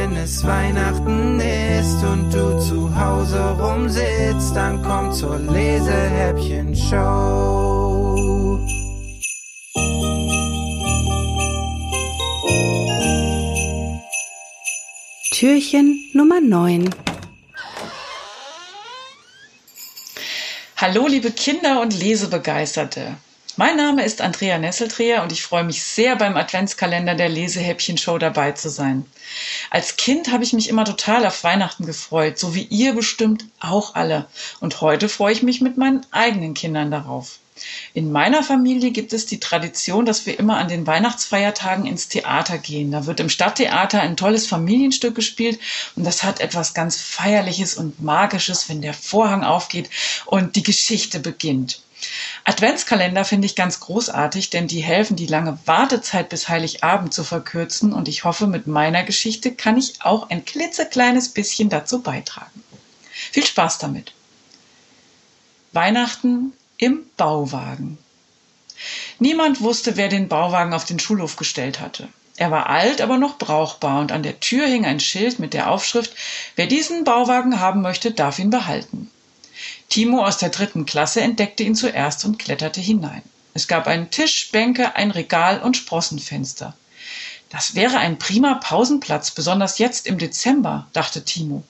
wenn es Weihnachten ist und du zu Hause rumsitzt, dann komm zur Lesehäppchen-Show. Türchen Nummer 9 Hallo liebe Kinder und Lesebegeisterte. Mein Name ist Andrea Nesseltreher und ich freue mich sehr beim Adventskalender der Lesehäppchen-Show dabei zu sein. Als Kind habe ich mich immer total auf Weihnachten gefreut, so wie ihr bestimmt auch alle. Und heute freue ich mich mit meinen eigenen Kindern darauf. In meiner Familie gibt es die Tradition, dass wir immer an den Weihnachtsfeiertagen ins Theater gehen. Da wird im Stadttheater ein tolles Familienstück gespielt und das hat etwas ganz Feierliches und Magisches, wenn der Vorhang aufgeht und die Geschichte beginnt. Adventskalender finde ich ganz großartig, denn die helfen, die lange Wartezeit bis Heiligabend zu verkürzen und ich hoffe, mit meiner Geschichte kann ich auch ein klitzekleines bisschen dazu beitragen. Viel Spaß damit. Weihnachten im Bauwagen. Niemand wusste, wer den Bauwagen auf den Schulhof gestellt hatte. Er war alt, aber noch brauchbar und an der Tür hing ein Schild mit der Aufschrift, wer diesen Bauwagen haben möchte, darf ihn behalten. Timo aus der dritten Klasse entdeckte ihn zuerst und kletterte hinein. Es gab einen Tisch, Bänke, ein Regal und Sprossenfenster. Das wäre ein prima Pausenplatz, besonders jetzt im Dezember, dachte Timo.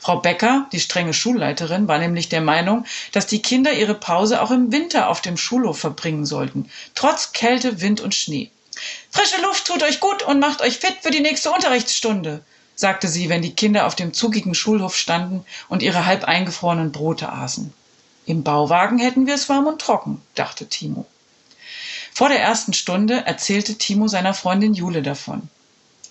Frau Becker, die strenge Schulleiterin, war nämlich der Meinung, dass die Kinder ihre Pause auch im Winter auf dem Schulhof verbringen sollten, trotz Kälte, Wind und Schnee. Frische Luft tut euch gut und macht euch fit für die nächste Unterrichtsstunde, sagte sie, wenn die Kinder auf dem zugigen Schulhof standen und ihre halb eingefrorenen Brote aßen. Im Bauwagen hätten wir es warm und trocken, dachte Timo. Vor der ersten Stunde erzählte Timo seiner Freundin Jule davon.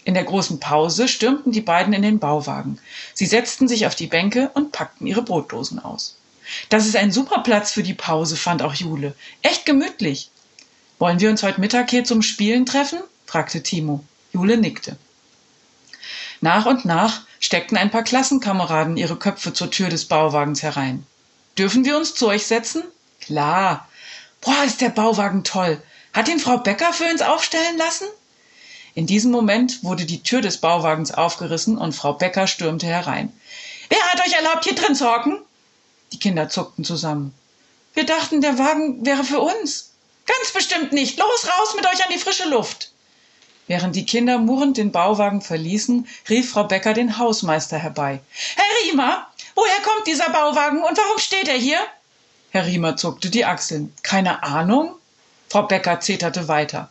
In der großen Pause stürmten die beiden in den Bauwagen. Sie setzten sich auf die Bänke und packten ihre Brotdosen aus. Das ist ein super Platz für die Pause, fand auch Jule. Echt gemütlich. Wollen wir uns heute Mittag hier zum Spielen treffen? fragte Timo. Jule nickte. Nach und nach steckten ein paar Klassenkameraden ihre Köpfe zur Tür des Bauwagens herein. Dürfen wir uns zu euch setzen? Klar. Boah, ist der Bauwagen toll. Hat ihn Frau Becker für uns aufstellen lassen? In diesem Moment wurde die Tür des Bauwagens aufgerissen und Frau Becker stürmte herein. Wer hat euch erlaubt, hier drin zu hocken? Die Kinder zuckten zusammen. Wir dachten, der Wagen wäre für uns. Ganz bestimmt nicht. Los, raus mit euch an die frische Luft. Während die Kinder murrend den Bauwagen verließen, rief Frau Becker den Hausmeister herbei. Herr Riemer, woher kommt dieser Bauwagen und warum steht er hier? Herr Riemer zuckte die Achseln. Keine Ahnung? Frau Becker zeterte weiter.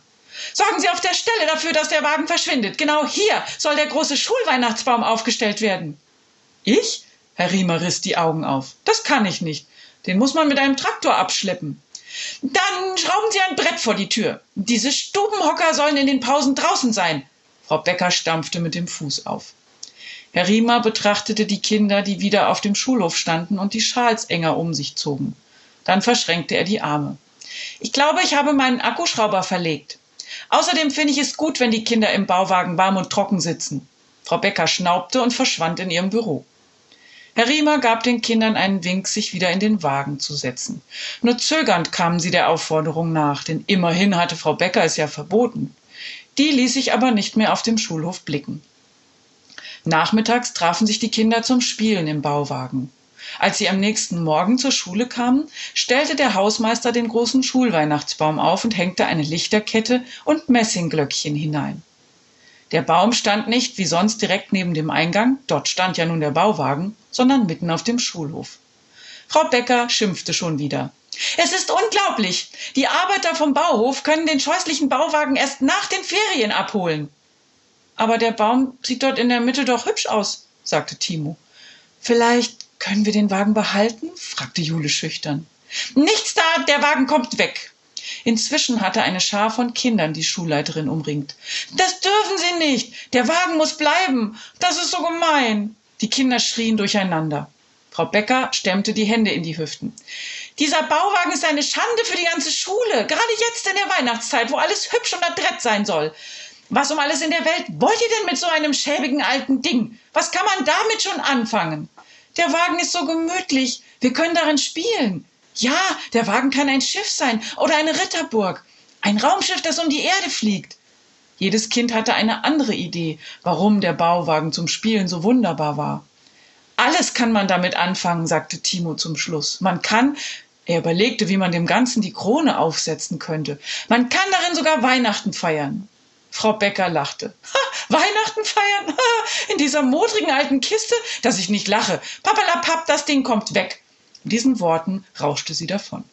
Sorgen Sie auf der Stelle dafür, dass der Wagen verschwindet. Genau hier soll der große Schulweihnachtsbaum aufgestellt werden. Ich? Herr Riemer riss die Augen auf. Das kann ich nicht. Den muss man mit einem Traktor abschleppen. Dann schrauben Sie ein Brett vor die Tür. Diese Stubenhocker sollen in den Pausen draußen sein. Frau Becker stampfte mit dem Fuß auf. Herr Riemer betrachtete die Kinder, die wieder auf dem Schulhof standen und die Schals enger um sich zogen. Dann verschränkte er die Arme. Ich glaube, ich habe meinen Akkuschrauber verlegt. Außerdem finde ich es gut, wenn die Kinder im Bauwagen warm und trocken sitzen. Frau Becker schnaubte und verschwand in ihrem Büro. Herr Riemer gab den Kindern einen Wink, sich wieder in den Wagen zu setzen. Nur zögernd kamen sie der Aufforderung nach, denn immerhin hatte Frau Becker es ja verboten. Die ließ sich aber nicht mehr auf dem Schulhof blicken. Nachmittags trafen sich die Kinder zum Spielen im Bauwagen. Als sie am nächsten Morgen zur Schule kamen, stellte der Hausmeister den großen Schulweihnachtsbaum auf und hängte eine Lichterkette und Messingglöckchen hinein. Der Baum stand nicht wie sonst direkt neben dem Eingang, dort stand ja nun der Bauwagen, sondern mitten auf dem Schulhof. Frau Becker schimpfte schon wieder. Es ist unglaublich. Die Arbeiter vom Bauhof können den scheußlichen Bauwagen erst nach den Ferien abholen. Aber der Baum sieht dort in der Mitte doch hübsch aus, sagte Timo. Vielleicht können wir den Wagen behalten? fragte Jule schüchtern. Nichts da, der Wagen kommt weg. Inzwischen hatte eine Schar von Kindern die Schulleiterin umringt. Das dürfen Sie nicht. Der Wagen muss bleiben. Das ist so gemein. Die Kinder schrien durcheinander. Frau Becker stemmte die Hände in die Hüften. Dieser Bauwagen ist eine Schande für die ganze Schule, gerade jetzt in der Weihnachtszeit, wo alles hübsch und adrett sein soll. Was um alles in der Welt wollt ihr denn mit so einem schäbigen alten Ding? Was kann man damit schon anfangen? Der Wagen ist so gemütlich, wir können darin spielen. Ja, der Wagen kann ein Schiff sein oder eine Ritterburg. Ein Raumschiff, das um die Erde fliegt. Jedes Kind hatte eine andere Idee, warum der Bauwagen zum Spielen so wunderbar war. Alles kann man damit anfangen, sagte Timo zum Schluss. Man kann, er überlegte, wie man dem Ganzen die Krone aufsetzen könnte. Man kann darin sogar Weihnachten feiern. Frau Becker lachte. Weihnachten feiern? In dieser modrigen alten Kiste? Dass ich nicht lache. Papalapap, das Ding kommt weg. Mit diesen Worten rauschte sie davon.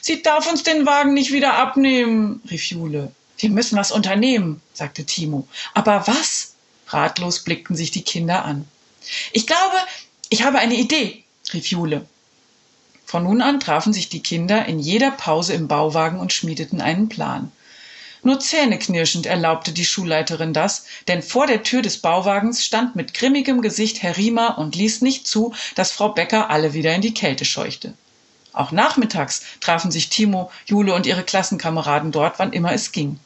Sie darf uns den Wagen nicht wieder abnehmen, rief Jule. Wir müssen was unternehmen, sagte Timo. Aber was? Ratlos blickten sich die Kinder an. Ich glaube, ich habe eine Idee, rief Jule. Von nun an trafen sich die Kinder in jeder Pause im Bauwagen und schmiedeten einen Plan. Nur zähneknirschend erlaubte die Schulleiterin das, denn vor der Tür des Bauwagens stand mit grimmigem Gesicht Herr Riemer und ließ nicht zu, dass Frau Becker alle wieder in die Kälte scheuchte. Auch nachmittags trafen sich Timo, Jule und ihre Klassenkameraden dort, wann immer es ging.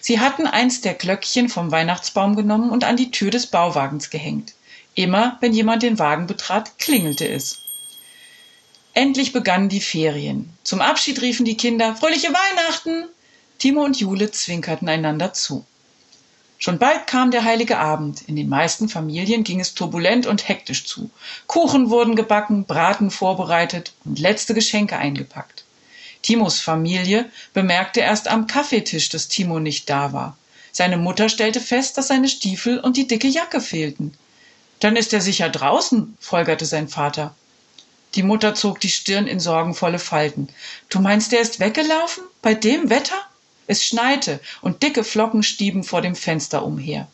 Sie hatten eins der Glöckchen vom Weihnachtsbaum genommen und an die Tür des Bauwagens gehängt. Immer, wenn jemand den Wagen betrat, klingelte es. Endlich begannen die Ferien. Zum Abschied riefen die Kinder Fröhliche Weihnachten. Timo und Jule zwinkerten einander zu. Schon bald kam der heilige Abend. In den meisten Familien ging es turbulent und hektisch zu. Kuchen wurden gebacken, Braten vorbereitet und letzte Geschenke eingepackt. Timos Familie bemerkte erst am Kaffeetisch, dass Timo nicht da war. Seine Mutter stellte fest, dass seine Stiefel und die dicke Jacke fehlten. Dann ist er sicher draußen, folgerte sein Vater. Die Mutter zog die Stirn in sorgenvolle Falten. Du meinst, er ist weggelaufen? Bei dem Wetter? Es schneite und dicke Flocken stieben vor dem Fenster umher.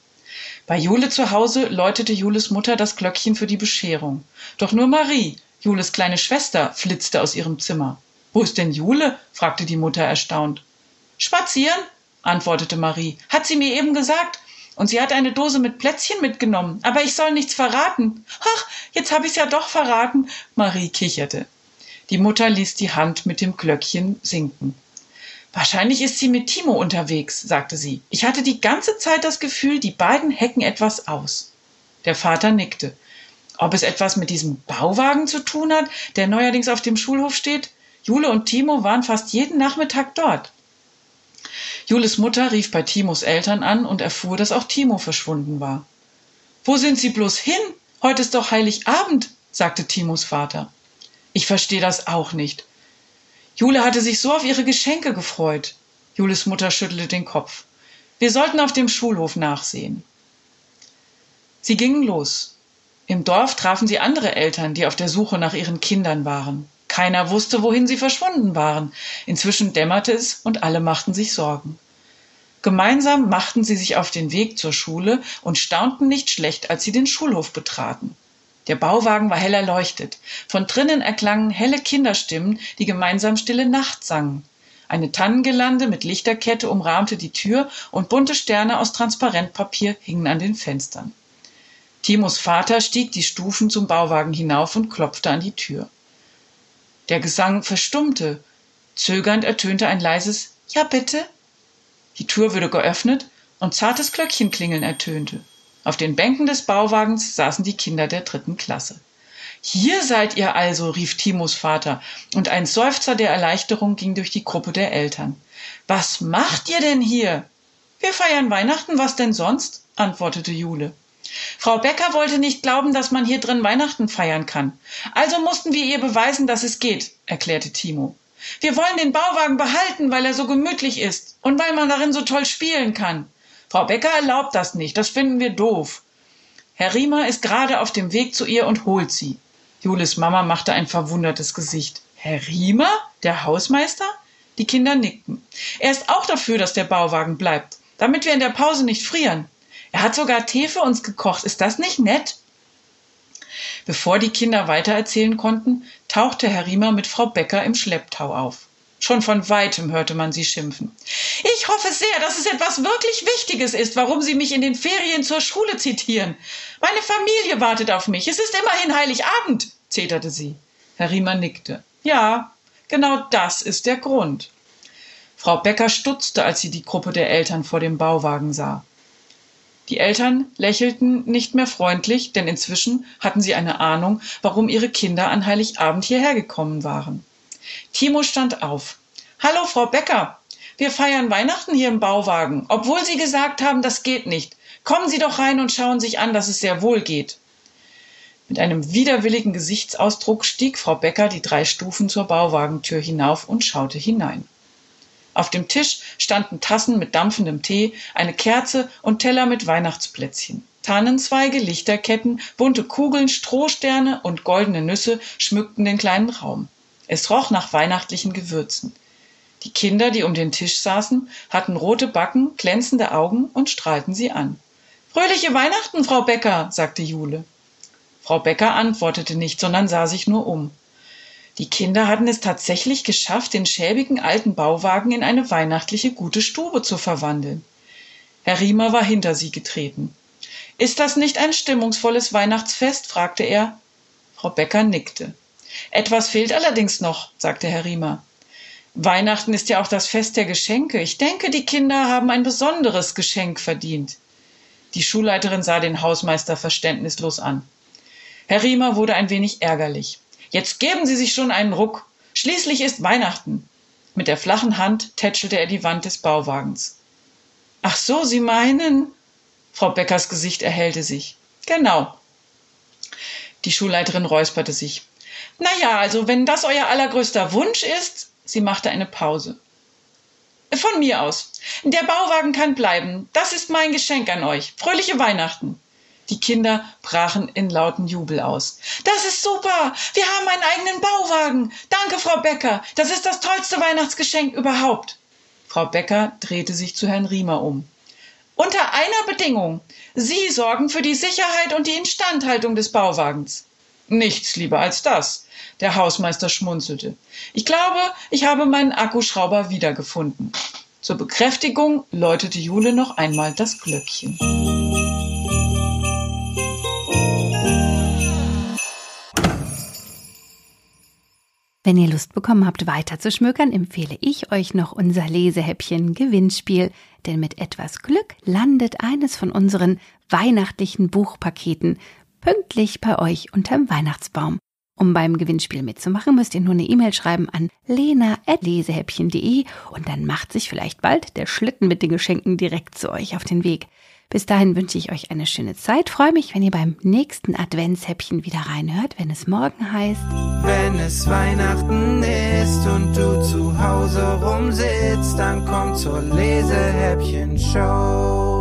Bei Jule zu Hause läutete Jules Mutter das Glöckchen für die Bescherung. Doch nur Marie, Jules kleine Schwester, flitzte aus ihrem Zimmer. Wo ist denn Jule? fragte die Mutter erstaunt. Spazieren, antwortete Marie. Hat sie mir eben gesagt. Und sie hat eine Dose mit Plätzchen mitgenommen. Aber ich soll nichts verraten. Ach, jetzt habe ich's ja doch verraten. Marie kicherte. Die Mutter ließ die Hand mit dem Glöckchen sinken. Wahrscheinlich ist sie mit Timo unterwegs, sagte sie. Ich hatte die ganze Zeit das Gefühl, die beiden hecken etwas aus. Der Vater nickte. Ob es etwas mit diesem Bauwagen zu tun hat, der neuerdings auf dem Schulhof steht? Jule und Timo waren fast jeden Nachmittag dort. Jules Mutter rief bei Timos Eltern an und erfuhr, dass auch Timo verschwunden war. Wo sind Sie bloß hin? Heute ist doch Heiligabend, sagte Timos Vater. Ich verstehe das auch nicht. Jule hatte sich so auf ihre Geschenke gefreut. Jules Mutter schüttelte den Kopf. Wir sollten auf dem Schulhof nachsehen. Sie gingen los. Im Dorf trafen sie andere Eltern, die auf der Suche nach ihren Kindern waren. Keiner wusste, wohin sie verschwunden waren. Inzwischen dämmerte es und alle machten sich Sorgen. Gemeinsam machten sie sich auf den Weg zur Schule und staunten nicht schlecht, als sie den Schulhof betraten. Der Bauwagen war hell erleuchtet. Von drinnen erklangen helle Kinderstimmen, die gemeinsam Stille Nacht sangen. Eine Tannengelande mit Lichterkette umrahmte die Tür und bunte Sterne aus Transparentpapier hingen an den Fenstern. Timos Vater stieg die Stufen zum Bauwagen hinauf und klopfte an die Tür. Der Gesang verstummte. Zögernd ertönte ein leises Ja bitte. Die Tür wurde geöffnet und zartes Glöckchenklingeln ertönte. Auf den Bänken des Bauwagens saßen die Kinder der dritten Klasse. Hier seid ihr also, rief Timos Vater, und ein Seufzer der Erleichterung ging durch die Gruppe der Eltern. Was macht ihr denn hier? Wir feiern Weihnachten, was denn sonst? antwortete Jule. Frau Becker wollte nicht glauben, dass man hier drin Weihnachten feiern kann. Also mussten wir ihr beweisen, dass es geht, erklärte Timo. Wir wollen den Bauwagen behalten, weil er so gemütlich ist und weil man darin so toll spielen kann. Frau Becker erlaubt das nicht, das finden wir doof. Herr Riemer ist gerade auf dem Weg zu ihr und holt sie. Julis Mama machte ein verwundertes Gesicht. Herr Riemer? Der Hausmeister? Die Kinder nickten. Er ist auch dafür, dass der Bauwagen bleibt, damit wir in der Pause nicht frieren. Er hat sogar Tee für uns gekocht. Ist das nicht nett? Bevor die Kinder weitererzählen konnten, tauchte Herr Riemer mit Frau Becker im Schlepptau auf. Schon von weitem hörte man sie schimpfen. Ich hoffe sehr, dass es etwas wirklich Wichtiges ist, warum Sie mich in den Ferien zur Schule zitieren. Meine Familie wartet auf mich. Es ist immerhin Heiligabend, zeterte sie. Herr Riemer nickte. Ja, genau das ist der Grund. Frau Becker stutzte, als sie die Gruppe der Eltern vor dem Bauwagen sah. Die Eltern lächelten nicht mehr freundlich, denn inzwischen hatten sie eine Ahnung, warum ihre Kinder an Heiligabend hierher gekommen waren. Timo stand auf. Hallo, Frau Becker. Wir feiern Weihnachten hier im Bauwagen, obwohl Sie gesagt haben, das geht nicht. Kommen Sie doch rein und schauen sich an, dass es sehr wohl geht. Mit einem widerwilligen Gesichtsausdruck stieg Frau Becker die drei Stufen zur Bauwagentür hinauf und schaute hinein. Auf dem Tisch standen Tassen mit dampfendem Tee, eine Kerze und Teller mit Weihnachtsplätzchen. Tannenzweige, Lichterketten, bunte Kugeln, Strohsterne und goldene Nüsse schmückten den kleinen Raum. Es roch nach weihnachtlichen Gewürzen. Die Kinder, die um den Tisch saßen, hatten rote Backen, glänzende Augen und strahlten sie an. Fröhliche Weihnachten, Frau Becker, sagte Jule. Frau Becker antwortete nicht, sondern sah sich nur um. Die Kinder hatten es tatsächlich geschafft, den schäbigen alten Bauwagen in eine weihnachtliche gute Stube zu verwandeln. Herr Riemer war hinter sie getreten. Ist das nicht ein stimmungsvolles Weihnachtsfest? fragte er. Frau Becker nickte. Etwas fehlt allerdings noch, sagte Herr Riemer. Weihnachten ist ja auch das Fest der Geschenke. Ich denke, die Kinder haben ein besonderes Geschenk verdient. Die Schulleiterin sah den Hausmeister verständnislos an. Herr Riemer wurde ein wenig ärgerlich. Jetzt geben Sie sich schon einen Ruck. Schließlich ist Weihnachten. Mit der flachen Hand tätschelte er die Wand des Bauwagens. Ach so, Sie meinen? Frau Beckers Gesicht erhellte sich. Genau. Die Schulleiterin räusperte sich. Na ja, also wenn das euer allergrößter Wunsch ist, sie machte eine Pause. Von mir aus. Der Bauwagen kann bleiben. Das ist mein Geschenk an euch. Fröhliche Weihnachten. Die Kinder brachen in lauten Jubel aus. Das ist super! Wir haben einen eigenen Bauwagen! Danke, Frau Becker! Das ist das tollste Weihnachtsgeschenk überhaupt! Frau Becker drehte sich zu Herrn Riemer um. Unter einer Bedingung. Sie sorgen für die Sicherheit und die Instandhaltung des Bauwagens. Nichts lieber als das. Der Hausmeister schmunzelte. Ich glaube, ich habe meinen Akkuschrauber wiedergefunden. Zur Bekräftigung läutete Jule noch einmal das Glöckchen. Wenn ihr Lust bekommen habt, weiter zu schmökern, empfehle ich euch noch unser Lesehäppchen Gewinnspiel, denn mit etwas Glück landet eines von unseren weihnachtlichen Buchpaketen pünktlich bei euch unterm Weihnachtsbaum. Um beim Gewinnspiel mitzumachen, müsst ihr nur eine E-Mail schreiben an lena.lesehäppchen.de und dann macht sich vielleicht bald der Schlitten mit den Geschenken direkt zu euch auf den Weg. Bis dahin wünsche ich euch eine schöne Zeit. Freue mich, wenn ihr beim nächsten Adventshäppchen wieder reinhört, wenn es morgen heißt. Wenn es Weihnachten ist und du zu Hause rumsitzt, dann komm zur Lesehäppchen-Show.